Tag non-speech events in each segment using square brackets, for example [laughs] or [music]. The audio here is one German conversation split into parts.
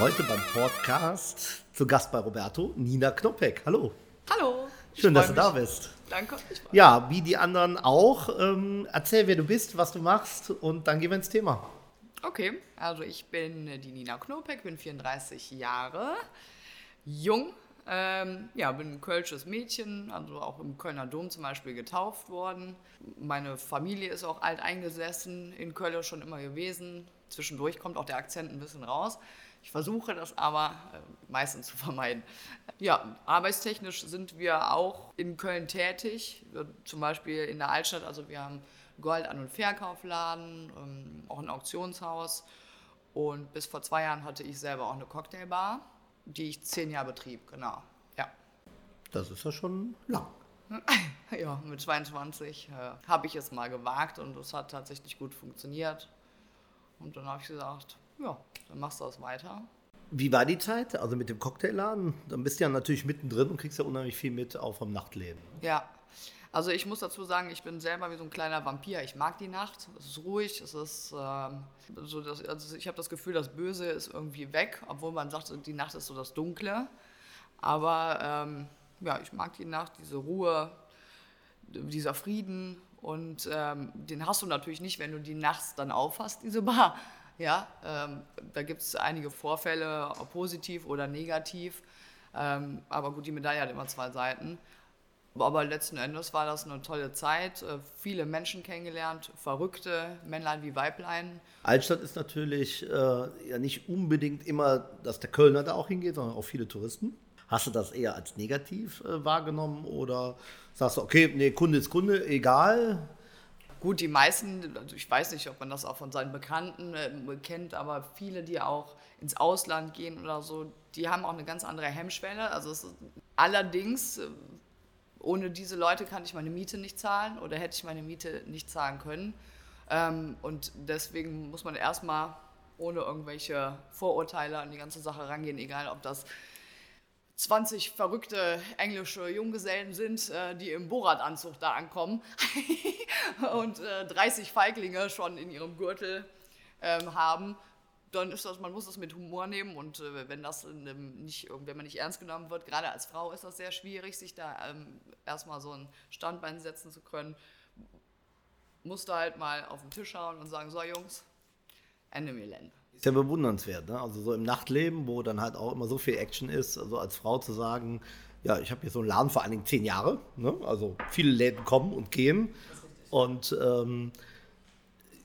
Heute beim Podcast zu Gast bei Roberto, Nina Knoppeck. Hallo. Hallo. Schön, dass du da bist. Danke. Ja, wie die anderen auch. Ähm, erzähl, wer du bist, was du machst und dann gehen wir ins Thema. Okay, also ich bin die Nina Knopek, bin 34 Jahre, jung, ähm, ja, bin ein kölsches Mädchen, also auch im Kölner Dom zum Beispiel getauft worden. Meine Familie ist auch alt eingesessen, in Köln schon immer gewesen. Zwischendurch kommt auch der Akzent ein bisschen raus. Ich versuche das aber äh, meistens zu vermeiden. Ja, arbeitstechnisch sind wir auch in Köln tätig, zum Beispiel in der Altstadt. Also wir haben Gold- an- und Verkaufladen, ähm, auch ein Auktionshaus. Und bis vor zwei Jahren hatte ich selber auch eine Cocktailbar, die ich zehn Jahre betrieb, genau. Ja. Das ist ja schon lang. [laughs] ja, mit 22 äh, habe ich es mal gewagt und es hat tatsächlich gut funktioniert. Und dann habe ich gesagt, ja, dann machst du das weiter. Wie war die Zeit? Also mit dem Cocktailladen? Dann bist du ja natürlich mittendrin und kriegst ja unheimlich viel mit auch vom Nachtleben. Ja, also ich muss dazu sagen, ich bin selber wie so ein kleiner Vampir. Ich mag die Nacht. Es ist ruhig. Es ist ähm, so, dass, also ich habe das Gefühl, das Böse ist irgendwie weg, obwohl man sagt, die Nacht ist so das Dunkle. Aber ähm, ja, ich mag die Nacht, diese Ruhe, dieser Frieden. Und ähm, den hast du natürlich nicht, wenn du die nachts dann aufhast, diese Bar. Ja, ähm, da gibt es einige Vorfälle, positiv oder negativ. Ähm, aber gut, die Medaille hat immer zwei Seiten. Aber letzten Endes war das eine tolle Zeit, äh, viele Menschen kennengelernt, verrückte Männlein wie Weiblein. Altstadt ist natürlich äh, ja nicht unbedingt immer, dass der Kölner da auch hingeht, sondern auch viele Touristen. Hast du das eher als negativ äh, wahrgenommen oder sagst du, okay, nee, Kunde ist Kunde, egal? Gut, die meisten, also ich weiß nicht, ob man das auch von seinen Bekannten äh, kennt, aber viele, die auch ins Ausland gehen oder so, die haben auch eine ganz andere Hemmschwelle. Also ist, allerdings äh, ohne diese Leute kann ich meine Miete nicht zahlen oder hätte ich meine Miete nicht zahlen können. Ähm, und deswegen muss man erstmal ohne irgendwelche Vorurteile an die ganze Sache rangehen, egal ob das 20 verrückte englische Junggesellen sind, äh, die im Borat-Anzug da ankommen [laughs] und äh, 30 Feiglinge schon in ihrem Gürtel ähm, haben dann ist das, man muss das mit Humor nehmen und äh, wenn das nicht, wenn man nicht ernst genommen wird, gerade als Frau ist das sehr schwierig, sich da ähm, erstmal so ein Standbein setzen zu können. Musst du halt mal auf den Tisch schauen und sagen, so Jungs, Ende Gelände. Ist ja bewundernswert, ne? Also so im Nachtleben, wo dann halt auch immer so viel Action ist, also als Frau zu sagen, ja, ich habe hier so einen Laden vor allen Dingen zehn Jahre, ne? also viele Läden kommen und gehen und ähm,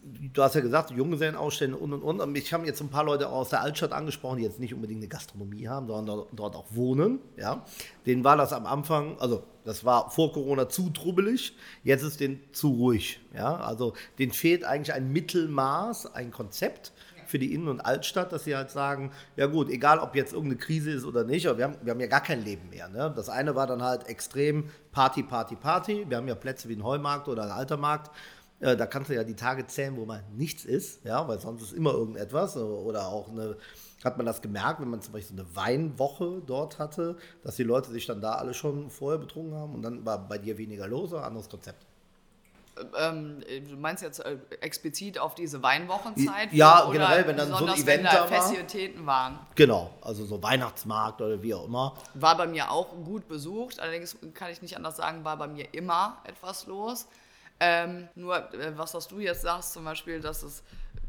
du hast ja gesagt, Junggesellenausstände und und und. Und mich haben jetzt ein paar Leute aus der Altstadt angesprochen, die jetzt nicht unbedingt eine Gastronomie haben, sondern dort auch wohnen. Ja. Denen war das am Anfang, also das war vor Corona zu trubbelig, jetzt ist denen zu ruhig. Ja. Also denen fehlt eigentlich ein Mittelmaß, ein Konzept für die Innen- und Altstadt, dass sie halt sagen, ja gut, egal ob jetzt irgendeine Krise ist oder nicht, aber wir haben, wir haben ja gar kein Leben mehr. Ne? Das eine war dann halt extrem Party, Party, Party. Wir haben ja Plätze wie ein Heumarkt oder ein Altermarkt äh, da kannst du ja die Tage zählen, wo mal nichts ist, ja, weil sonst ist immer irgendetwas. Oder auch eine, hat man das gemerkt, wenn man zum Beispiel so eine Weinwoche dort hatte, dass die Leute sich dann da alle schon vorher betrunken haben und dann war bei dir weniger los oder anderes Konzept? Ähm, du meinst jetzt äh, explizit auf diese Weinwochenzeit? Ja, generell, wenn dann so ein Event wenn da war. Festivitäten waren. Genau, also so Weihnachtsmarkt oder wie auch immer. War bei mir auch gut besucht, allerdings kann ich nicht anders sagen, war bei mir immer etwas los. Ähm, nur, äh, was, was du jetzt sagst, zum Beispiel, dass es,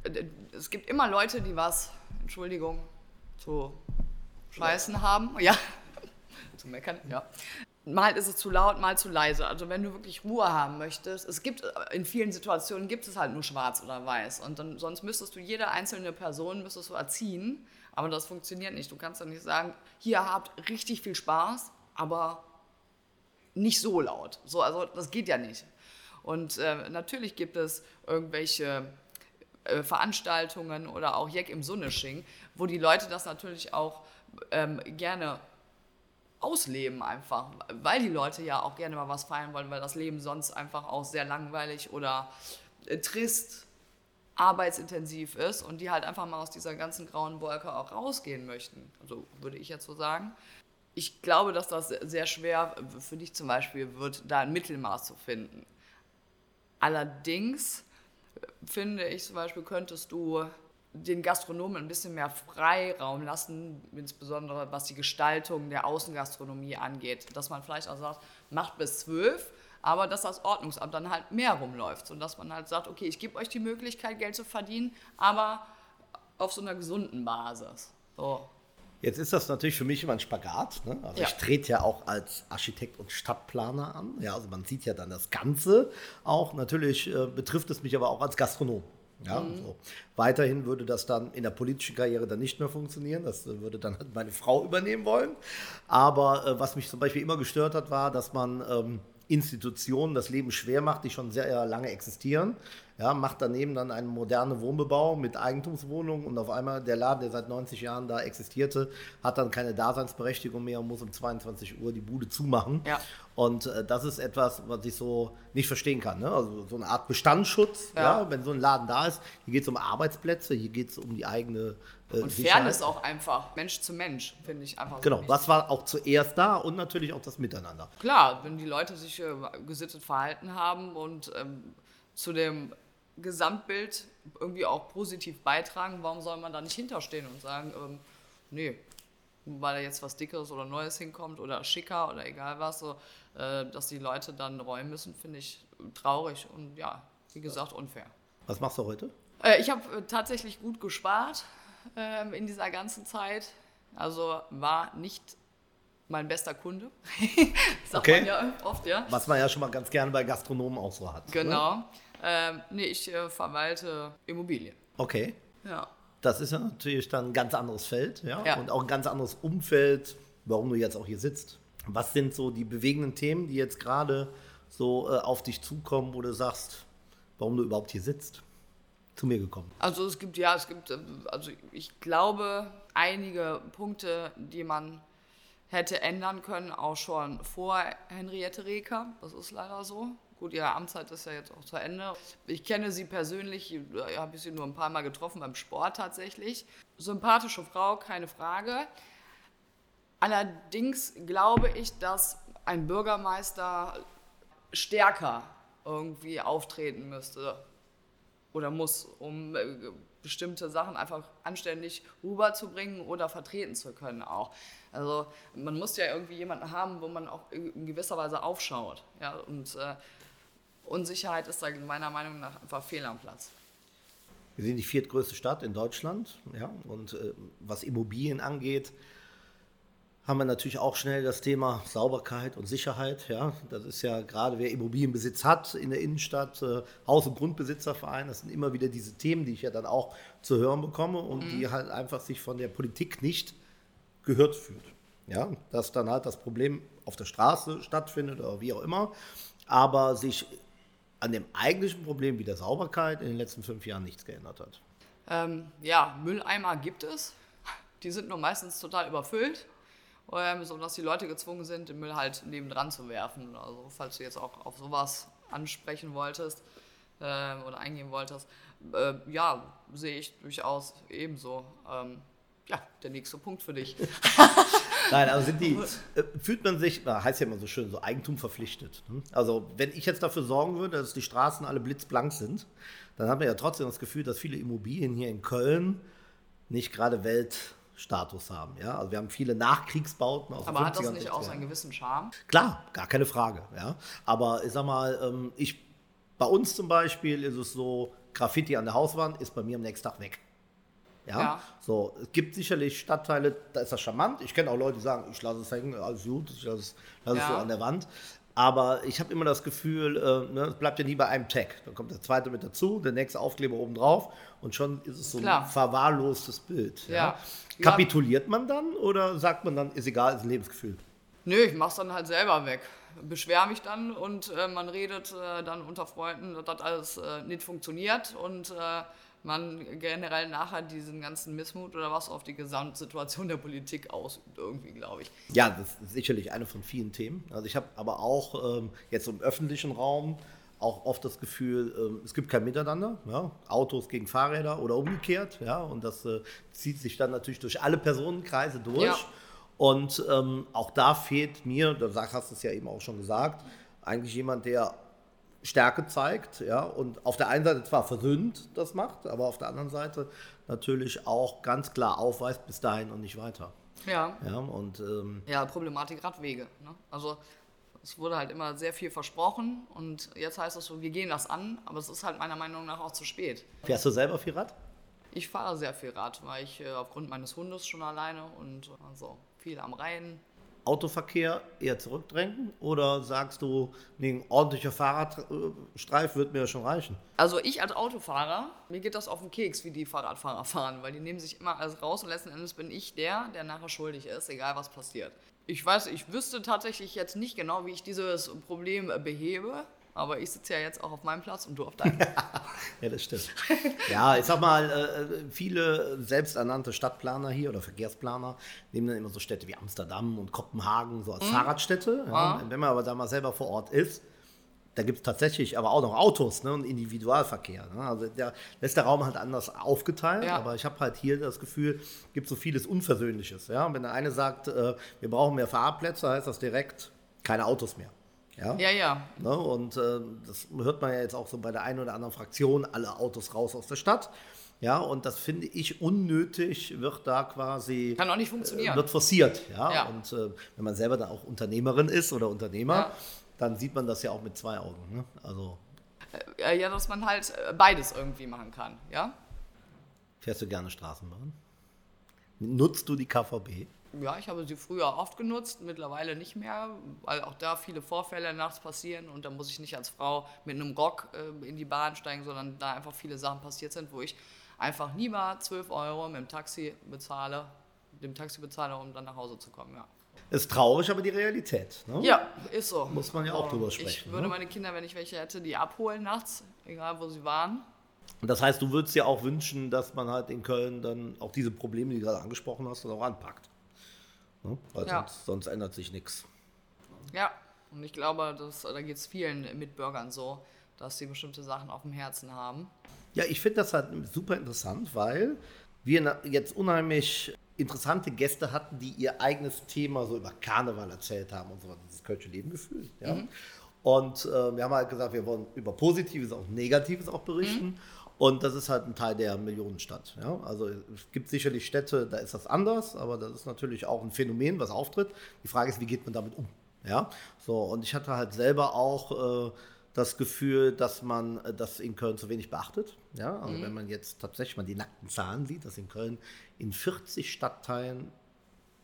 äh, es gibt immer Leute, die was, Entschuldigung, zu scheißen haben. Ja, [laughs] zu meckern, ja. Mal ist es zu laut, mal zu leise. Also wenn du wirklich Ruhe haben möchtest, es gibt in vielen Situationen gibt es halt nur schwarz oder weiß. Und dann, sonst müsstest du jede einzelne Person müsstest du erziehen. Aber das funktioniert nicht. Du kannst ja nicht sagen, hier habt richtig viel Spaß, aber nicht so laut. So, also das geht ja nicht. Und äh, natürlich gibt es irgendwelche äh, Veranstaltungen oder auch Jack im Sunnesching, wo die Leute das natürlich auch ähm, gerne ausleben einfach, weil die Leute ja auch gerne mal was feiern wollen, weil das Leben sonst einfach auch sehr langweilig oder äh, trist, arbeitsintensiv ist und die halt einfach mal aus dieser ganzen grauen Wolke auch rausgehen möchten. Also würde ich jetzt so sagen. Ich glaube, dass das sehr schwer für dich zum Beispiel wird, da ein Mittelmaß zu finden. Allerdings finde ich zum Beispiel, könntest du den Gastronomen ein bisschen mehr Freiraum lassen, insbesondere was die Gestaltung der Außengastronomie angeht. Dass man vielleicht auch sagt, macht bis zwölf, aber dass das Ordnungsamt dann halt mehr rumläuft. Und dass man halt sagt, okay, ich gebe euch die Möglichkeit, Geld zu verdienen, aber auf so einer gesunden Basis. So. Jetzt ist das natürlich für mich immer ein Spagat. Ne? Also Ja. ich trete ja auch als Architekt und Stadtplaner an. Ja, also man sieht ja dann das Ganze auch. Natürlich äh, betrifft es mich aber auch als Gastronom. Ja, so. Weiterhin würde das dann in der politischen Karriere dann nicht mehr funktionieren. Das äh, würde dann halt meine Frau übernehmen wollen. Aber äh, was mich zum Beispiel immer gestört hat, war, dass man ähm, Institutionen das Leben schwer macht, die schon sehr äh, lange existieren. Ja, macht daneben dann einen modernen Wohnbebau mit Eigentumswohnungen und auf einmal der Laden, der seit 90 Jahren da existierte, hat dann keine Daseinsberechtigung mehr und muss um 22 Uhr die Bude zumachen. Ja. Und äh, das ist etwas, was ich so nicht verstehen kann. Ne? Also so eine Art Bestandsschutz, ja. Ja. wenn so ein Laden da ist. Hier geht es um Arbeitsplätze, hier geht es um die eigene äh, Und Sicherheit. Fairness auch einfach, Mensch zu Mensch, finde ich einfach so Genau, wichtig. was war auch zuerst da und natürlich auch das Miteinander. Klar, wenn die Leute sich äh, gesittet verhalten haben und ähm, zu dem Gesamtbild irgendwie auch positiv beitragen, warum soll man da nicht hinterstehen und sagen, ähm, nee, weil da jetzt was Dickeres oder Neues hinkommt oder schicker oder egal was, so, äh, dass die Leute dann räumen müssen, finde ich traurig und ja, wie gesagt, unfair. Was machst du heute? Äh, ich habe äh, tatsächlich gut gespart ähm, in dieser ganzen Zeit. Also war nicht mein bester Kunde. [laughs] Sagt Okay. man ja oft, ja. Was man ja schon mal ganz gerne bei Gastronomen auch so hat. Ne? Ähm, nee, ich äh, verwalte Immobilien. Okay. Ja. Das ist ja natürlich dann ein ganz anderes Feld, ja? Ja. Und auch ein ganz anderes Umfeld, warum du jetzt auch hier sitzt. Was sind so die bewegenden Themen, die jetzt gerade so äh, auf dich zukommen, wo du sagst, warum du überhaupt hier sitzt? Zu mir gekommen. Also es gibt, ja, es gibt, äh, also ich glaube, einige Punkte, die man hätte ändern können, auch schon vor Henriette Reker. Das ist leider so. Gut, ihre Amtszeit ist ja jetzt auch zu Ende. Ich kenne sie persönlich, ja, habe ich sie nur ein paar Mal getroffen beim Sport tatsächlich. Sympathische Frau, keine Frage. Allerdings glaube ich, dass ein Bürgermeister stärker irgendwie auftreten müsste oder muss, um äh, bestimmte Sachen einfach anständig rüberzubringen oder vertreten zu können auch. Also man muss ja irgendwie jemanden haben, wo man auch in gewisser Weise aufschaut. Ja? Und äh, Unsicherheit ist da meiner Meinung nach einfach fehl am Platz. Wir sind die viertgrößte Stadt in Deutschland, ja, und äh, was Immobilien angeht, haben wir natürlich auch schnell das Thema Sauberkeit und Sicherheit, ja. Das ist ja gerade, wer Immobilienbesitz hat in der Innenstadt, äh, Haus- und Grundbesitzerverein, das sind immer wieder diese Themen, die ich ja dann auch zu hören bekomme und die halt einfach sich von der Politik nicht gehört fühlt. Ja, dass dann halt das Problem auf der Straße stattfindet oder wie auch immer, aber sich an dem eigentlichen Problem wie der Sauberkeit in den letzten fünf Jahren nichts geändert hat. Ähm, ja, Mülleimer gibt es. Die sind nur meistens total überfüllt, ähm, sodass die Leute gezwungen sind, den Müll halt nebendran zu werfen. Also falls du jetzt auch auf sowas ansprechen wolltest ähm, oder eingehen wolltest, äh, ja, sehe ich durchaus ebenso. Ähm, ja, der nächste Punkt für dich. [laughs] Nein, also sind die, [laughs] äh, fühlt man sich, na, heißt ja immer so schön, so Eigentum verpflichtet. ne? Also wenn ich jetzt dafür sorgen würde, dass die Straßen alle blitzblank sind, dann haben wir ja trotzdem das Gefühl, dass viele Immobilien hier in Köln nicht gerade Weltstatus haben. Ja? Also wir haben viele Nachkriegsbauten aus den Aber hat 50er das nicht 60er auch seinen gewissen Charme? Klar, gar keine Frage. Ja. Aber ich sag mal, ähm, ich, bei uns zum Beispiel ist es so, Graffiti an der Hauswand ist bei mir am nächsten Tag weg. Ja? Ja. So, es gibt sicherlich Stadtteile, da ist das charmant. Ich kenne auch Leute, die sagen, ich lasse es hängen, alles gut, ich lasse es, lasse es Ja. so an der Wand. Aber ich habe immer das Gefühl, äh, ne, es bleibt ja nie bei einem Tag. Dann kommt der zweite mit dazu, der nächste Aufkleber oben drauf und schon ist es so Klar. ein verwahrlostes Bild. Ja. Kapituliert man dann oder sagt man dann, ist egal, ist ein Lebensgefühl? Nö, ich mach's dann halt selber weg. Beschwer mich dann und äh, man redet äh, dann unter Freunden, dass das alles äh, nicht funktioniert und äh, man generell nachher diesen ganzen Missmut oder was auf die Gesamtsituation der Politik ausübt, irgendwie, glaube ich. Ja, das ist sicherlich eine von vielen Themen. Also ich habe aber auch ähm, jetzt im öffentlichen Raum auch oft das Gefühl, ähm, es gibt kein Miteinander. Ja? Autos gegen Fahrräder oder umgekehrt. Ja? Und das äh, zieht sich dann natürlich durch alle Personenkreise durch. Ja. Und ähm, auch da fehlt mir, da hast du es ja eben auch schon gesagt, eigentlich jemand, der Stärke zeigt, ja, und auf der einen Seite zwar versöhnt das macht, aber auf der anderen Seite natürlich auch ganz klar aufweist, bis dahin und nicht weiter. Ja. Ja, und ähm, Ja, Problematik Radwege. Ne? Also es wurde halt immer sehr viel versprochen und jetzt heißt es so, wir gehen das an, aber es ist halt meiner Meinung nach auch zu spät. fährst du selber viel Rad? Ich fahre sehr viel Rad, weil ich äh, aufgrund meines Hundes schon alleine und also viel am Rhein. Autoverkehr eher zurückdrängen oder sagst du, nee, ein ordentlicher Fahrradstreif wird mir schon reichen? Also ich als Autofahrer, mir geht das auf den Keks, wie die Fahrradfahrer fahren, weil die nehmen sich immer alles raus und letzten Endes bin ich der, der nachher schuldig ist, egal was passiert. Ich weiß, ich wüsste tatsächlich jetzt nicht genau, wie ich dieses Problem behebe, aber ich sitze ja jetzt auch auf meinem Platz und du auf [laughs] deinem. Ja, das stimmt. ja, ich sag mal, äh, viele selbsternannte Stadtplaner hier oder Verkehrsplaner nehmen dann immer so Städte wie Amsterdam und Kopenhagen so als Fahrradstädte. Ja. Wenn man aber da mal selber vor Ort ist, da gibt es tatsächlich aber auch noch Autos ne, und Individualverkehr. Ne? Also der, da ist der Raum halt anders aufgeteilt, Ja. aber ich habe halt hier das Gefühl, es gibt so vieles Unversöhnliches. Ja? Und wenn der eine sagt, äh, wir brauchen mehr Fahrradplätze, heißt das direkt keine Autos mehr. Ja? ja, ja. Ne? Und äh, das hört man ja jetzt auch so bei der einen oder anderen Fraktion, alle Autos raus aus der Stadt. Ja, und das finde ich unnötig, wird da quasi Kann auch nicht funktionieren. wird forciert. Ja, Ja. und äh, wenn man selber dann auch Unternehmerin ist oder Unternehmer, Ja. dann sieht man das ja auch mit zwei Augen. Ne? Also Äh, ja, dass man halt äh, beides irgendwie machen kann, ja? fährst du gerne Straßenbahn? Nutzt du die KVB? Ja, ich habe sie früher oft genutzt, mittlerweile nicht mehr, weil auch da viele Vorfälle nachts passieren und da muss ich nicht als Frau mit einem Rock äh, in die Bahn steigen, sondern da einfach viele Sachen passiert sind, wo ich einfach lieber 12 Euro mit dem Taxi bezahle, dem Taxi bezahle, um dann nach Hause zu kommen, ja. Ist traurig, aber die Realität. Ne? Ja, ist so. Muss man ja auch drüber Ich sprechen, würde ne? meine Kinder, wenn ich welche hätte, die abholen nachts, egal wo sie waren. Und das heißt, du würdest dir auch wünschen, dass man halt in Köln dann auch diese Probleme, die du gerade angesprochen hast, dann auch anpackt. Ne? Weil Ja. sonst, sonst ändert sich nichts. Ja, und ich glaube, dass, da geht es vielen Mitbürgern so, dass sie bestimmte Sachen auf dem Herzen haben. Ja, ich finde das halt super interessant, weil wir jetzt unheimlich interessante Gäste hatten, die ihr eigenes Thema so über Karneval erzählt haben und so weiter, das kölsche Lebengefühl. Ja? Und äh, wir haben halt gesagt, wir wollen über Positives, auch Negatives auch berichten. Und das ist halt ein Teil der Millionenstadt. Ja? Also es gibt sicherlich Städte, da ist das anders, aber das ist natürlich auch ein Phänomen, was auftritt. Die Frage ist, wie geht man damit um? Ja? So, und ich hatte halt selber auch äh, das Gefühl, dass man äh, das in Köln zu wenig beachtet. Ja? Also wenn man jetzt tatsächlich mal die nackten Zahlen sieht, dass in Köln in 40 Stadtteilen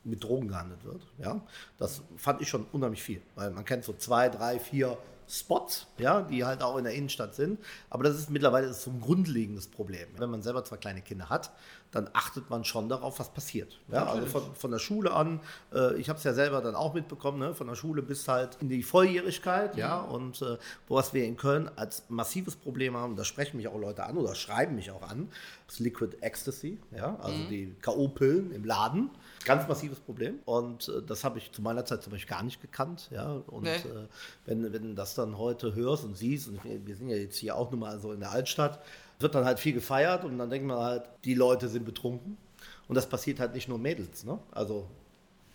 mit Drogen gehandelt wird. Ja? Das fand ich schon unheimlich viel, weil man kennt so zwei, drei, vier Spots, ja, die halt auch in der Innenstadt sind. Aber das ist mittlerweile ist so ein grundlegendes Problem. Wenn man selber zwei kleine Kinder hat, dann achtet man schon darauf, was passiert. Ja, also von, von der Schule an, äh, ich habe es ja selber dann auch mitbekommen, ne, von der Schule bis halt in die Volljährigkeit, ja, und äh, was wir in Köln als massives Problem haben, da sprechen mich auch Leute an oder schreiben mich auch an, das Liquid Ecstasy, ja, also die K.O.-Pillen im Laden. Ganz massives Problem. Und äh, das habe ich zu meiner Zeit zum Beispiel gar nicht gekannt. Ja? Und Nee. äh, wenn, wenn du das dann heute hörst und siehst, und wir sind ja jetzt hier auch nun mal so in der Altstadt, wird dann halt viel gefeiert und dann denkt man halt, die Leute sind betrunken. Und das passiert halt nicht nur Mädels. Ne? Also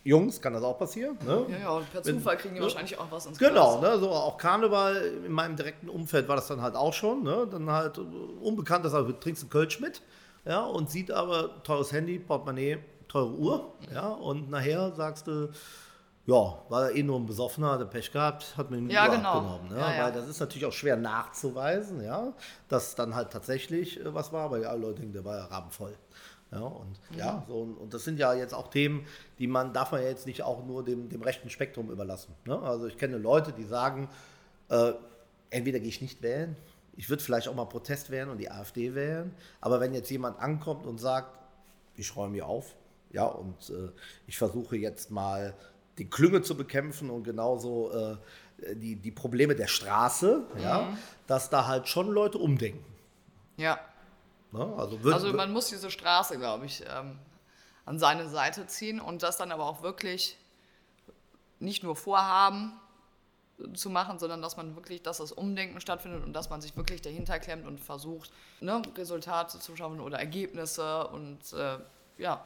Jungs kann das auch passieren. Ne? Ja, ja, und per Zufall kriegen die ne? wahrscheinlich auch was ins Genau, Glas. ne, so auch Karneval in meinem direkten Umfeld war das dann halt auch schon. Ne? Dann halt äh, unbekannt, dass du trinkst einen Kölsch mit ja, und sieht aber teures Handy, Portemonnaie, teure Uhr. Ja, und nachher sagst du, ja, war er eh nur ein Besoffener, hat er Pech gehabt, hat mir die Ja, Uhr genau. abgenommen. Ne? Ja, ja. Weil das ist natürlich auch schwer nachzuweisen, ja, dass dann halt tatsächlich äh, was war, weil alle Leute denken, der war ja rabenvoll. Ja, und ja, so, und- und das sind ja jetzt auch Themen, die man, darf man ja jetzt nicht auch nur dem, dem rechten Spektrum überlassen. Ne? Also ich kenne Leute, die sagen, äh, entweder gehe ich nicht wählen, ich würde vielleicht auch mal Protest wählen und die AfD wählen, aber wenn jetzt jemand ankommt und sagt, ich räume hier auf, ja, und äh, ich versuche jetzt mal die Klünge zu bekämpfen und genauso äh, die, die Probleme der Straße, ja, dass da halt schon Leute umdenken. Ja. Ne? Also, würd, Also man muss diese Straße, glaube ich, ähm, an seine Seite ziehen und das dann aber auch wirklich nicht nur vorhaben zu machen, sondern dass man wirklich, dass das Umdenken stattfindet und dass man sich wirklich dahinter klemmt und versucht, ne, Resultate zu schaffen oder Ergebnisse und äh, ja,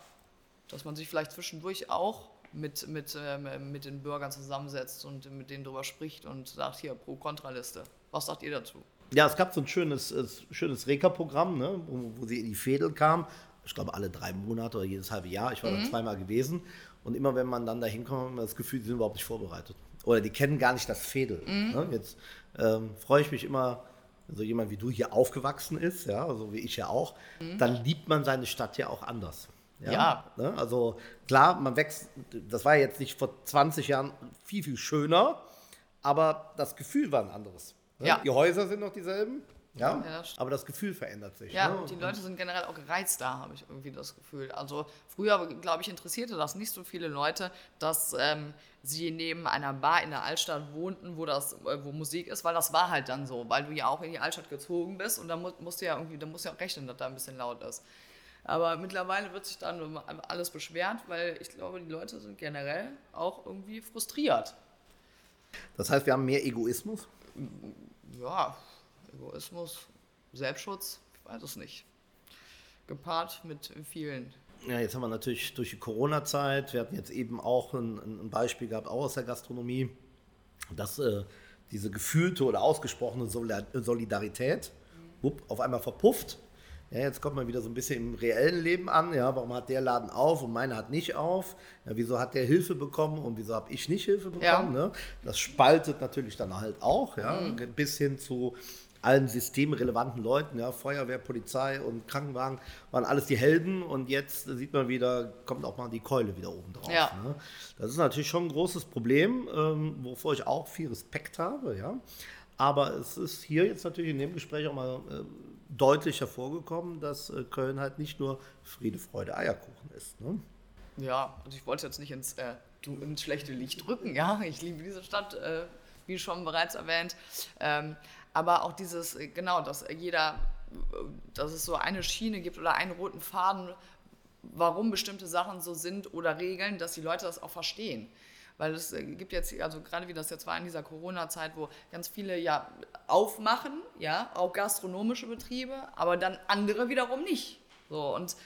dass man sich vielleicht zwischendurch auch mit, mit, ähm, mit den Bürgern zusammensetzt und mit denen drüber spricht und sagt, hier, Pro-Kontra-Liste. Was sagt ihr dazu? Ja, es gab so ein schönes, schönes Reka-Programm, ne, wo, wo sie in die Fädel kam. Ich glaube, alle drei Monate oder jedes halbe Jahr. Ich war mhm. da zweimal gewesen. Und immer wenn man dann da hinkommt, hat man das Gefühl, sie sind überhaupt nicht vorbereitet. Oder die kennen gar nicht das Fädel. Mhm. Ne? Jetzt ähm, freue ich mich immer, wenn so jemand wie du hier aufgewachsen ist, ja, so wie ich ja auch, mhm. dann liebt man seine Stadt ja auch anders. Ja. ja. Ne? Also klar, man wächst, das war jetzt nicht vor 20 Jahren viel, viel schöner, aber das Gefühl war ein anderes. Ne? Ja. Die Häuser sind noch dieselben. Ja, ja das aber das Gefühl verändert sich. Ja, ne? die Leute sind generell auch gereizter, habe ich irgendwie das Gefühl. Also früher, glaube ich, interessierte das nicht so viele Leute, dass ähm, sie neben einer Bar in der Altstadt wohnten, wo, das, äh, wo Musik ist, weil das war halt dann so, weil du ja auch in die Altstadt gezogen bist und da musst du ja irgendwie, da musst du ja auch rechnen, dass da ein bisschen laut ist. Aber mittlerweile wird sich dann alles beschwert, weil ich glaube, die Leute sind generell auch irgendwie frustriert. Das heißt, wir haben mehr Egoismus? Ja, Egoismus, Selbstschutz, ich weiß es nicht. Gepaart mit vielen. Ja, jetzt haben wir natürlich durch die Corona-Zeit, wir hatten jetzt eben auch ein, ein, Beispiel gehabt, auch aus der Gastronomie, dass äh, diese gefühlte oder ausgesprochene Solidarität mhm. auf einmal verpufft ja, jetzt kommt man wieder so ein bisschen im reellen Leben an. Ja, warum hat der Laden auf und meiner hat nicht auf? Ja, wieso hat der Hilfe bekommen und wieso habe ich nicht Hilfe bekommen? Ja. Ne? Das spaltet natürlich dann halt auch, ja, mhm. bis hin zu allen systemrelevanten Leuten, ja, Feuerwehr, Polizei und Krankenwagen waren alles die Helden und jetzt sieht man wieder, kommt auch mal die Keule wieder oben drauf. Ja. Ne? Das ist natürlich schon ein großes Problem, ähm, wovor ich auch viel Respekt habe, ja. Aber es ist hier jetzt natürlich in dem Gespräch auch mal äh, deutlich hervorgekommen, dass äh, Köln halt nicht nur Friede, Freude, Eierkuchen ist. Ne? Ja, also ich wollte jetzt nicht ins, äh, ins schlechte Licht drücken, ja. Ich liebe diese Stadt, äh, wie schon bereits erwähnt. Ähm, aber auch dieses, äh, genau, dass jeder, dass es so eine Schiene gibt oder einen roten Faden, warum bestimmte Sachen so sind oder Regeln, dass die Leute das auch verstehen. Weil es äh, gibt jetzt, also gerade wie das jetzt war in dieser Corona-Zeit, wo ganz viele ja aufmachen, ja, auch gastronomische Betriebe, aber dann andere wiederum nicht. So, und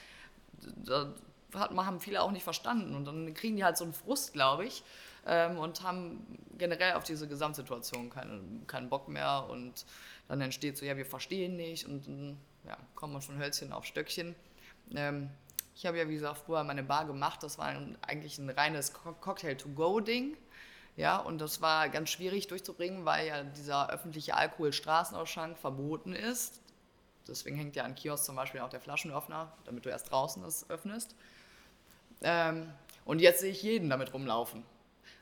da hat, haben viele auch nicht verstanden. Und dann kriegen die halt so einen Frust, glaube ich, ähm, und haben generell auf diese Gesamtsituation keinen, keinen Bock mehr. Und dann entsteht so, ja, wir verstehen nicht und ja, kommt man von Hölzchen auf Stöckchen. Ähm, ich habe ja, wie gesagt, früher meine Bar gemacht. Das war eigentlich ein reines Cocktail-to-go-Ding. Ja, und das war ganz schwierig durchzubringen, weil ja dieser öffentliche Alkohol-Straßenausschank verboten ist. Deswegen hängt ja an Kiosk zum Beispiel auch der Flaschenöffner, damit du erst draußen das öffnest. Ähm, und jetzt sehe ich jeden damit rumlaufen.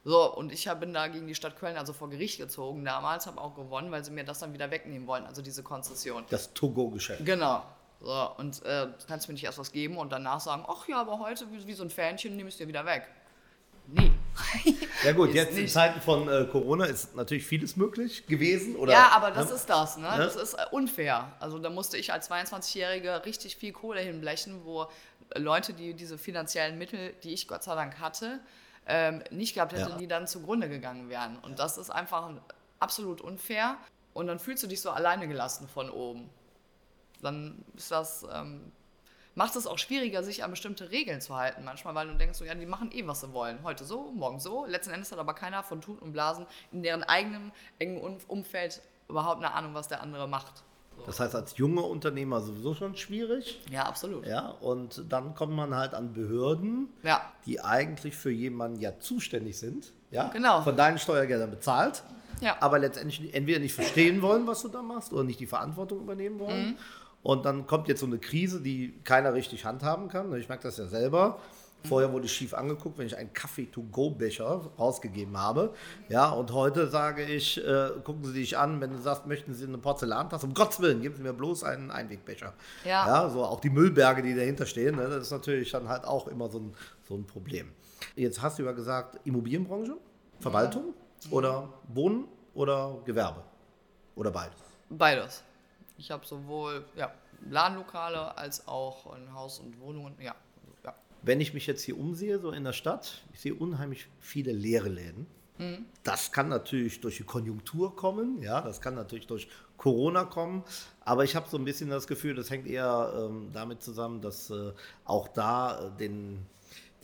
So, und ich bin da gegen die Stadt Köln also vor Gericht gezogen damals, habe auch gewonnen, weil sie mir das dann wieder wegnehmen wollen, also diese Konzession. Das To-Go-Geschäft. Genau. So, und äh, kannst mir nicht erst was geben und danach sagen, ach ja, aber heute wie, wie so ein Fähnchen nehme ich dir wieder weg. Nee. [laughs] Ja gut, jetzt nicht. in Zeiten von äh, Corona ist natürlich vieles möglich gewesen. Oder, ja, aber das ne? ist das, ne? Ja? Das ist äh, unfair. Also da musste ich als 22-Jährige richtig viel Kohle hinblechen, wo Leute, die diese finanziellen Mittel, die ich Gott sei Dank hatte, ähm, nicht gehabt hätten, ja. die dann zugrunde gegangen wären. Und das ist einfach absolut unfair. Und dann fühlst du dich so alleine gelassen von oben dann ist das, ähm, macht es auch schwieriger, sich an bestimmte Regeln zu halten manchmal, weil du denkst, so, ja, die machen eh, was sie wollen. Heute so, morgen so. Letzten Endes hat aber keiner von Tun und Blasen in deren eigenem engen Umfeld überhaupt eine Ahnung, was der andere macht. So. Das heißt, als junger Unternehmer sowieso schon schwierig. Ja, absolut. Ja, und dann kommt man halt an Behörden, ja. die eigentlich für jemanden ja zuständig sind. Ja, genau. Von deinen Steuergeldern bezahlt. Ja. Aber letztendlich entweder nicht verstehen wollen, was du da machst, oder nicht die Verantwortung übernehmen wollen. Mhm. Und dann kommt jetzt so eine Krise, die keiner richtig handhaben kann. Ich merke das ja selber. Vorher wurde ich schief angeguckt, wenn ich einen Kaffee-to-go-Becher rausgegeben habe. Ja, und heute sage ich, äh, gucken Sie dich an, wenn du sagst, möchten Sie eine Porzellantasse, um Gottes Willen, geben Sie mir bloß einen Einwegbecher. Ja. ja so auch die Müllberge, die dahinter stehen, ne, das ist natürlich dann halt auch immer so ein, so ein Problem. Jetzt hast du ja gesagt, Immobilienbranche, Verwaltung ja. oder Wohnen oder Gewerbe oder beides? Beides. Ich habe sowohl ja, Ladenlokale als auch ein Haus und Wohnungen. Ja, ja. Wenn ich mich jetzt hier umsehe, so in der Stadt, ich sehe unheimlich viele leere Läden. Mhm. Das kann natürlich durch die Konjunktur kommen, ja, das kann natürlich durch Corona kommen, aber ich habe so ein bisschen das Gefühl, das hängt eher ähm, damit zusammen, dass äh, auch da äh, den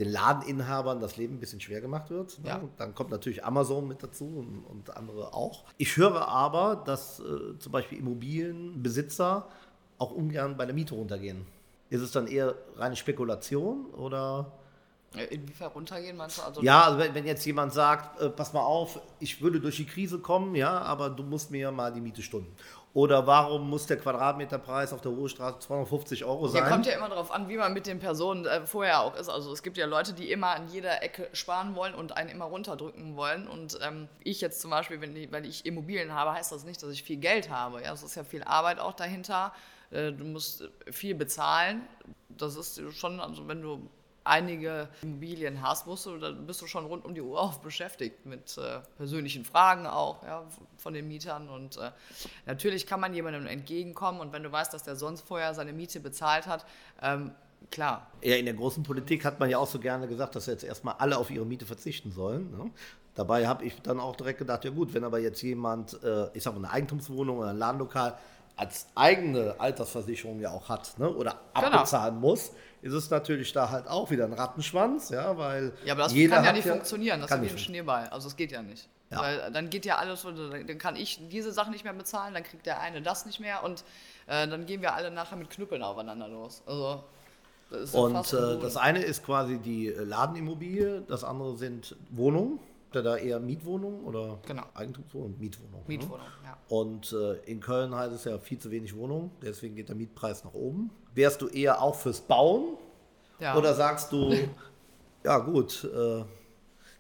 den Ladeninhabern das Leben ein bisschen schwer gemacht wird. Ne? Ja. Dann kommt natürlich Amazon mit dazu und, und andere auch. Ich höre aber, dass äh, zum Beispiel Immobilienbesitzer auch ungern bei der Miete runtergehen. Ist es dann eher reine Spekulation oder? Äh, Inwiefern runtergehen, meinst du? Also Ja, also wenn, wenn jetzt jemand sagt, äh, pass mal auf, ich würde durch die Krise kommen, ja, aber du musst mir mal die Miete stunden. Oder warum muss der Quadratmeterpreis auf der Hohe Straße 250 Euro sein? Ja, kommt ja immer darauf an, wie man mit den Personen äh, vorher auch ist. Also es gibt ja Leute, die immer an jeder Ecke sparen wollen und einen immer runterdrücken wollen. Und ähm, ich jetzt zum Beispiel, wenn ich, weil ich Immobilien habe, heißt das nicht, dass ich viel Geld habe. Ja, es ist ja viel Arbeit auch dahinter. Äh, du musst viel bezahlen. Das ist schon, also wenn du einige Immobilien hast, musst du, dann bist du schon rund um die Uhr auf beschäftigt mit äh, persönlichen Fragen auch ja, von den Mietern. Und äh, natürlich kann man jemandem entgegenkommen und wenn du weißt, dass der sonst vorher seine Miete bezahlt hat, ähm, klar. Ja, in der großen Politik hat man ja auch so gerne gesagt, dass jetzt erstmal alle auf ihre Miete verzichten sollen. Ne? Dabei habe ich dann auch direkt gedacht, ja gut, wenn aber jetzt jemand, äh, ich sag mal, eine Eigentumswohnung oder ein Ladenlokal als eigene Altersversicherung ja auch hat ne? oder Genau. abbezahlen muss, ist es natürlich da halt auch wieder ein Rattenschwanz, ja, weil Ja, aber das jeder kann ja nicht funktionieren. Das ist wie ein Schneeball. Also es geht ja nicht. Ja. Weil dann geht ja alles, dann kann ich diese Sache nicht mehr bezahlen, dann kriegt der eine das nicht mehr und äh, dann gehen wir alle nachher mit Knüppeln aufeinander los. Also das ja Und äh, das eine ist quasi die äh, Ladenimmobilie, das andere sind Wohnungen. Habt da eher Mietwohnungen oder Genau. Eigentumswohnungen? Mietwohnungen. ne? Mietwohnung, ja. Und äh, in Köln heißt es ja viel zu wenig Wohnungen, deswegen geht der Mietpreis nach oben. Wärst du eher auch fürs Bauen ja. oder sagst du, [laughs] ja gut, äh,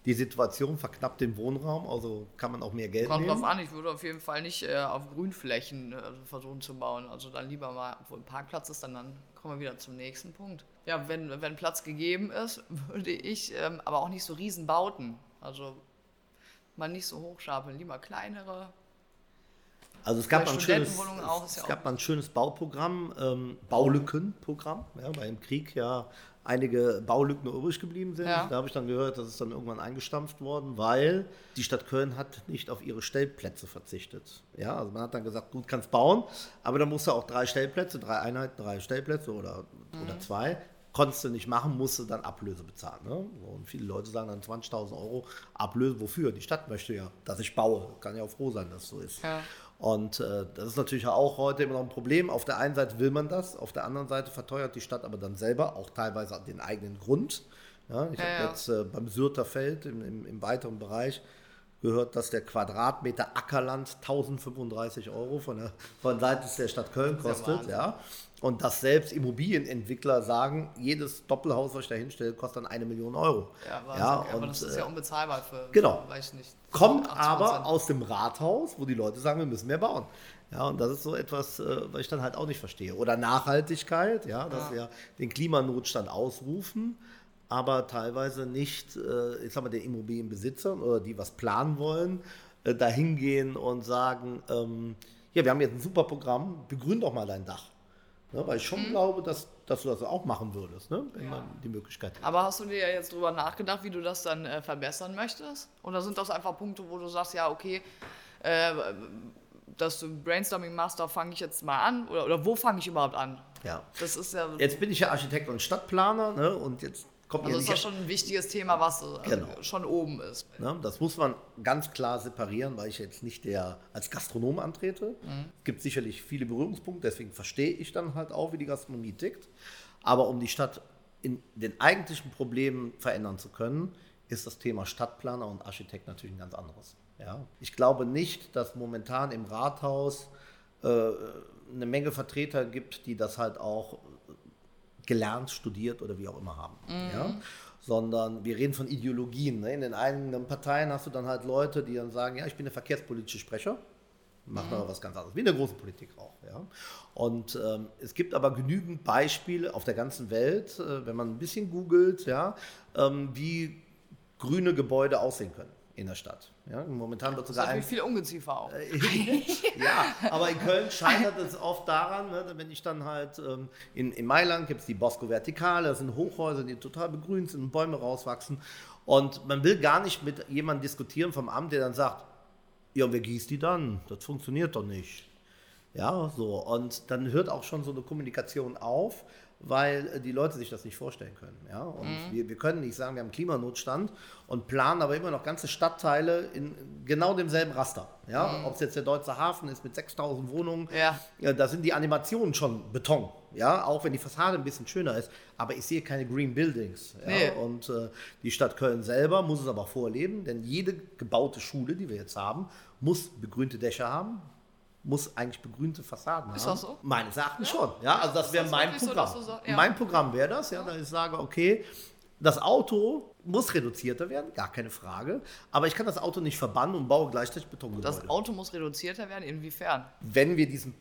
die Situation verknappt den Wohnraum, also kann man auch mehr Geld Kommt drauf nehmen? an, ich würde auf jeden Fall nicht äh, auf Grünflächen äh, versuchen zu bauen. Also dann lieber mal, wo ein Parkplatz ist, dann, dann kommen wir wieder zum nächsten Punkt. Ja, wenn, wenn Platz gegeben ist, [laughs] würde ich ähm, aber auch nicht so Riesenbauten. Also mal nicht so hochstapeln, lieber kleinere. Also es gab, mal ein schönes, auch, es ja gab mal ein schönes Bauprogramm, ähm, Baulückenprogramm, ja, weil im Krieg ja einige Baulücken übrig geblieben sind. Ja. Da habe ich dann gehört, das ist dann irgendwann eingestampft worden, weil die Stadt Köln hat nicht auf ihre Stellplätze verzichtet. Ja, also man hat dann gesagt, gut, kannst bauen, aber dann musst du auch drei Stellplätze, drei Einheiten, drei Stellplätze oder, oder Mhm. zwei. Konntest du nicht machen, musst du dann Ablöse bezahlen. Ne? Und viele Leute sagen dann 20.000 Euro Ablöse. Wofür? Die Stadt möchte ja, dass ich baue. Kann ja auch froh sein, dass es so ist. Ja. Und äh, das ist natürlich auch heute immer noch ein Problem. Auf der einen Seite will man das, auf der anderen Seite verteuert die Stadt aber dann selber auch teilweise den eigenen Grund. Ja, ich Ja, habe ja. jetzt äh, beim Sürter Feld im, im, im weiteren Bereich gehört, dass der Quadratmeter Ackerland 1035 Euro von der von seitens der Stadt Köln kostet. Ja, und dass selbst Immobilienentwickler sagen, jedes Doppelhaus, was ich da hinstelle, kostet dann eine Million Euro. Ja, Wahnsinn. Ja, aber und, das ist äh, ja unbezahlbar für, genau. weiß ich nicht. Kommt 80%. aber aus dem Rathaus, wo die Leute sagen, wir müssen mehr bauen. Ja, und das ist so etwas, äh, was ich dann halt auch nicht verstehe. Oder Nachhaltigkeit, ja, dass Ja. wir den Klimanotstand ausrufen, aber teilweise nicht, äh, ich sag mal, den Immobilienbesitzern oder die was planen wollen, äh, dahin gehen und sagen, ähm, ja, wir haben jetzt ein super Programm, begrün doch mal dein Dach. Ne, weil ich schon Mhm. glaube, dass, dass du das auch machen würdest, ne, wenn man die Möglichkeit hat. Aber hast du dir ja jetzt drüber nachgedacht, wie du das dann äh, verbessern möchtest? Oder sind das einfach Punkte, wo du sagst, ja, okay, äh, dass du Brainstorming machst, da fange ich jetzt mal an? Oder, oder wo fange ich überhaupt an? Ja. Das ist ja, Jetzt bin ich ja Architekt und Stadtplaner ne, und jetzt kommt also ist das schon ein wichtiges Thema, was äh, Genau. schon oben ist. Ne, das muss man ganz klar separieren, weil ich jetzt nicht der als Gastronom antrete. Es gibt sicherlich viele Berührungspunkte, deswegen verstehe ich dann halt auch, wie die Gastronomie tickt. Aber um die Stadt in den eigentlichen Problemen verändern zu können, ist das Thema Stadtplaner und Architekt natürlich ein ganz anderes. Ja? Ich glaube nicht, dass momentan im Rathaus äh, eine Menge Vertreter gibt, die das halt auch gelernt, studiert oder wie auch immer haben. Ja? Sondern wir reden von Ideologien. Ne? In den eigenen Parteien hast du dann halt Leute, die dann sagen, ja, ich bin der verkehrspolitische Sprecher, macht aber was ganz anderes, wie in der großen Politik auch. Ja? Und ähm, es gibt aber genügend Beispiele auf der ganzen Welt, äh, wenn man ein bisschen googelt, ja, ähm, wie grüne Gebäude aussehen können in der Stadt. Ja? Momentan wird Das ist sogar ein viel Ungeziefer auch. [laughs] ja, aber in Köln scheitert es oft daran, ne, wenn ich dann halt ähm, in, in Mailand gibt es die Bosco Vertikale, das sind Hochhäuser, die total begrünt sind und Bäume rauswachsen. Und man will gar nicht mit jemandem diskutieren vom Amt, der dann sagt, ja, wer gießt die dann? Das funktioniert doch nicht. Ja, so. Und dann hört auch schon so eine Kommunikation auf, weil äh, die Leute sich das nicht vorstellen können. Ja? Und mhm. wir, wir können nicht sagen, wir haben Klimanotstand und planen aber immer noch ganze Stadtteile in genau demselben Raster. Ja? Mhm. Ob es jetzt der Deutsche Hafen ist mit 6000 Wohnungen, ja. ja. da sind die Animationen schon Beton. Ja, auch wenn die Fassade ein bisschen schöner ist, aber ich sehe keine Green Buildings. Ja? Nee. Und äh, die Stadt Köln selber muss es aber vorleben, denn jede gebaute Schule, die wir jetzt haben, muss begrünte Dächer haben, muss eigentlich begrünte Fassaden ist haben. Ist das so? Meines Erachtens ja. schon. Ja, also das wäre mein Programm. So, so, ja. Mein Programm wäre das, ja, dass ich sage, okay, das Auto muss reduzierter werden, gar keine Frage. Aber ich kann das Auto nicht verbannen und baue gleichzeitig Betongebäude. Das Auto muss reduzierter werden, inwiefern? Wenn wir diesen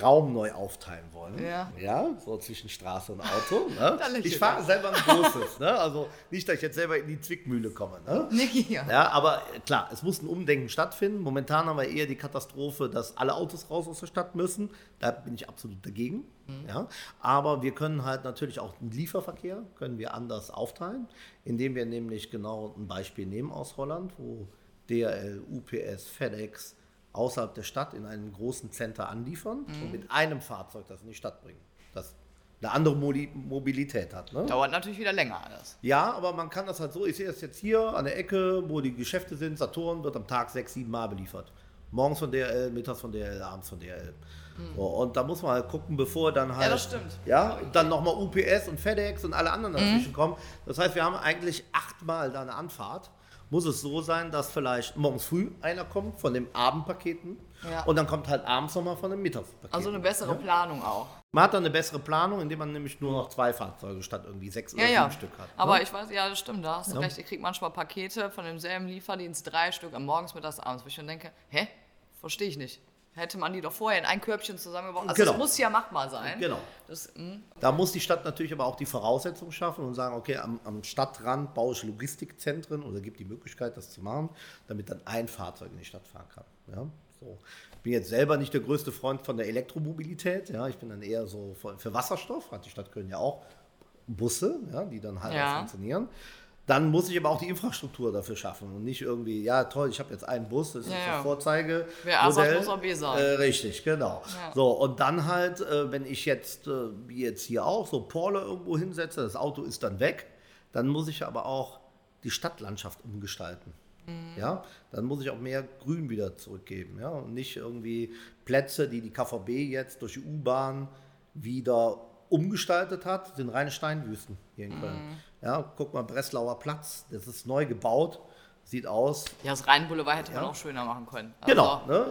Raum neu aufteilen wollen. Ja. ja so zwischen Straße und Auto. [laughs] Ne? ich fahre selber ein großes. ne? Also nicht, dass ich jetzt selber in die Zwickmühle komme. Ne? [laughs] Nee, ja. ja. Aber klar, es muss ein Umdenken stattfinden. Momentan haben wir eher die Katastrophe, dass alle Autos raus aus der Stadt müssen. Da bin ich absolut dagegen. Mhm. Ja? Aber wir können halt natürlich auch den Lieferverkehr können wir anders aufteilen, indem wir nämlich genau ein Beispiel nehmen aus Holland, wo DRL, UPS, FedEx, außerhalb der Stadt in einem großen Center anliefern mhm. und mit einem Fahrzeug das in die Stadt bringen. Das eine andere Mobilität hat. Ne? Dauert natürlich wieder länger alles. Ja, aber man kann das halt so, ich sehe das jetzt hier an der Ecke, wo die Geschäfte sind, Saturn wird am Tag sechs, sieben Mal beliefert. Morgens von DRL, mittags von DRL, abends von DRL. Mhm. So, und da muss man halt gucken, bevor dann halt. Ja, das stimmt. Ja, dann nochmal UPS und FedEx und alle anderen dazwischen mhm. kommen. Das heißt, wir haben eigentlich achtmal da eine Anfahrt muss es so sein, dass vielleicht morgens früh einer kommt von den Abendpaketen ja. und dann kommt halt abends nochmal von den Mittagspaketen. Also eine bessere ja? Planung auch. Man hat dann eine bessere Planung, indem man nämlich nur noch zwei Fahrzeuge statt irgendwie sechs ja, oder sieben ja. Stück hat. Ne? Aber ich weiß, ja, das stimmt, da hast du recht. Ich kriege manchmal Pakete von demselben Lieferdienst, drei Stück am Morgens, mittags, abends, wo ich dann denke, hä? Verstehe ich nicht hätte man die doch vorher in ein Körbchen zusammengebaut. Also genau. das muss ja machbar sein. Genau. Das, hm. da muss die Stadt natürlich aber auch die Voraussetzungen schaffen und sagen, okay, am, am Stadtrand baue ich Logistikzentren oder gibt die Möglichkeit, das zu machen, damit dann ein Fahrzeug in die Stadt fahren kann. Ja? So. Ich bin jetzt selber nicht der größte Freund von der Elektromobilität. Ja? Ich bin dann eher so für Wasserstoff, hat die Stadt Köln ja auch Busse, ja, die dann halt ja. funktionieren. Dann muss ich aber auch die Infrastruktur dafür schaffen und nicht irgendwie, ja toll, ich habe jetzt einen Bus, das ist ja, ja. Vorzeige. Wer A sagt, muss auch B sagen. Äh, richtig, genau. Ja. So, und dann halt, äh, wenn ich jetzt, äh, wie jetzt hier auch, so Porle irgendwo hinsetze, das Auto ist dann weg, dann muss ich aber auch die Stadtlandschaft umgestalten. Mhm. Ja, dann muss ich auch mehr Grün wieder zurückgeben. Ja, und nicht irgendwie Plätze, die die KVB jetzt durch die U-Bahn wieder umgestaltet hat, sind reine Steinwüsten hier in Köln. Mhm. Ja, guck mal, Breslauer Platz, das ist neu gebaut, sieht aus. Ja, das Rheinboulevard hätte ja. man auch schöner machen können. Also genau. Ne?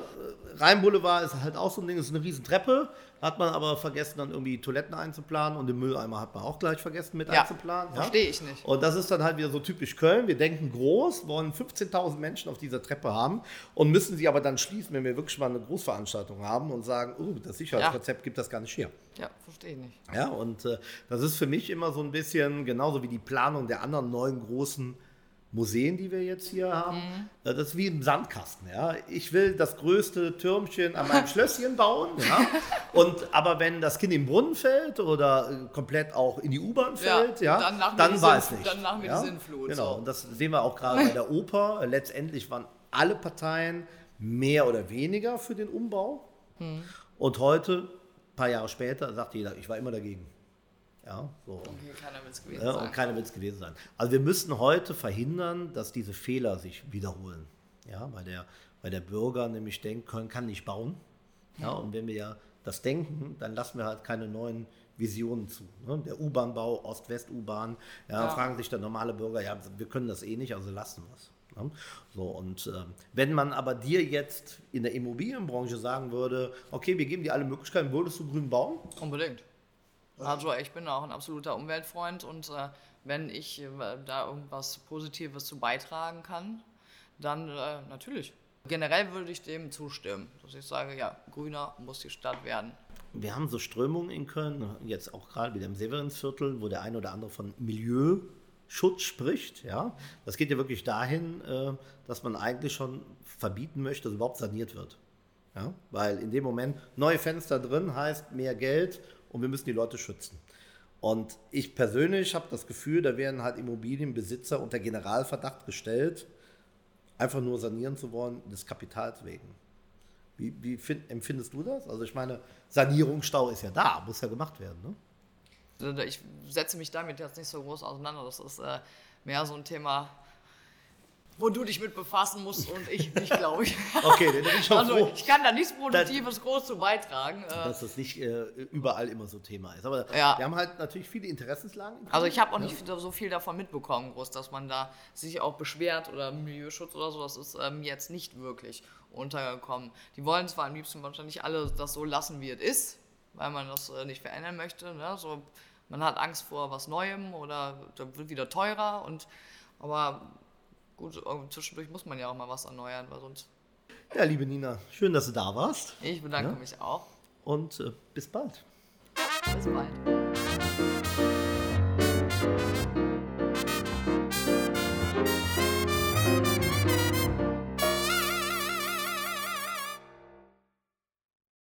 Rheinboulevard ist halt auch so ein Ding, das ist eine riesen Treppe, hat man aber vergessen, dann irgendwie Toiletten einzuplanen und den Mülleimer hat man auch gleich vergessen mit ja, einzuplanen. Verstehe ich nicht. Und das ist dann halt wieder so typisch Köln. Wir denken groß, wollen 15.000 Menschen auf dieser Treppe haben und müssen sie aber dann schließen, wenn wir wirklich mal eine Großveranstaltung haben und sagen, oh, das Sicherheitskonzept ja. gibt das gar nicht her. Ja, verstehe ich nicht. Ja, und äh, das ist für mich immer so ein bisschen genauso wie die Planung der anderen neuen großen Museen, die wir jetzt hier haben. Mhm. Das ist wie im Sandkasten. Ja. Ich will das größte Türmchen an meinem [laughs] Schlösschen bauen. Ja. Und, aber wenn das Kind im Brunnen fällt oder äh, komplett auch in die U-Bahn fällt, ja, ja dann, dann war es nicht. Dann nach mir ja. die Sinnflut. Genau, und das sehen wir auch gerade bei der Oper. Letztendlich waren alle Parteien mehr oder weniger für den Umbau. Mhm. Und heute, ein paar Jahre später, sagt jeder, ich war immer dagegen. Ja, so. Okay, keiner will es gewesen ja, sein. Und keiner will es gewesen sein. Also wir müssen heute verhindern, dass diese Fehler sich wiederholen. Ja, weil der, weil der Bürger nämlich denkt, Köln kann nicht bauen. Ja, und wenn wir ja das denken, dann lassen wir halt keine neuen Visionen zu. Ne? Der U-Bahn-Bau, Ost-West-U-Bahn, ja, ja. fragen sich der normale Bürger, ja, wir können das eh nicht, also lassen wir es. Ne? So, und äh, wenn man aber dir jetzt in der Immobilienbranche sagen würde, okay, wir geben dir alle Möglichkeiten, würdest du grün bauen? Unbedingt. Also ich bin auch ein absoluter Umweltfreund und äh, wenn ich äh, da irgendwas Positives zu beitragen kann, dann äh, natürlich. Generell würde ich dem zustimmen, dass ich sage, ja, grüner muss die Stadt werden. Wir haben so Strömungen in Köln, jetzt auch gerade wieder im Severinsviertel, wo der eine oder andere von Milieuschutz spricht. Ja? Das geht ja wirklich dahin, äh, dass man eigentlich schon verbieten möchte, dass überhaupt saniert wird. Ja? Weil in dem Moment neue Fenster drin heißt mehr Geld und wir müssen die Leute schützen. Und ich persönlich habe das Gefühl, da werden halt Immobilienbesitzer unter Generalverdacht gestellt, einfach nur sanieren zu wollen, des Kapitals wegen. Wie, wie find, empfindest du das? Also ich meine, Sanierungsstau ist ja da, muss ja gemacht werden. Ne? ich setze mich damit jetzt nicht so groß auseinander. Das ist äh, mehr so ein Thema, wo du dich mit befassen musst und ich nicht, glaube ich. [laughs] Okay, dann bin ich schon Also froh, ich kann da nichts Produktives groß zu beitragen. Äh, dass das nicht äh, überall immer so Thema ist. Aber Ja. wir haben halt natürlich viele Interessenslagen. Also ich habe auch Ja. nicht so viel davon mitbekommen, groß, dass man da sich auch beschwert oder Milieuschutz oder so. Das ist ähm, jetzt nicht wirklich untergekommen. Die wollen zwar am liebsten wahrscheinlich alle das so lassen, wie es ist, weil man das äh, nicht verändern möchte. Ne? So, man hat Angst vor was Neuem oder da wird wieder teurer und aber gut, zwischendurch muss man ja auch mal was erneuern, weil sonst. Ja, liebe Nina, schön, dass du da warst. Ich bedanke Ja. mich auch. Und äh, bis bald. Bis bald.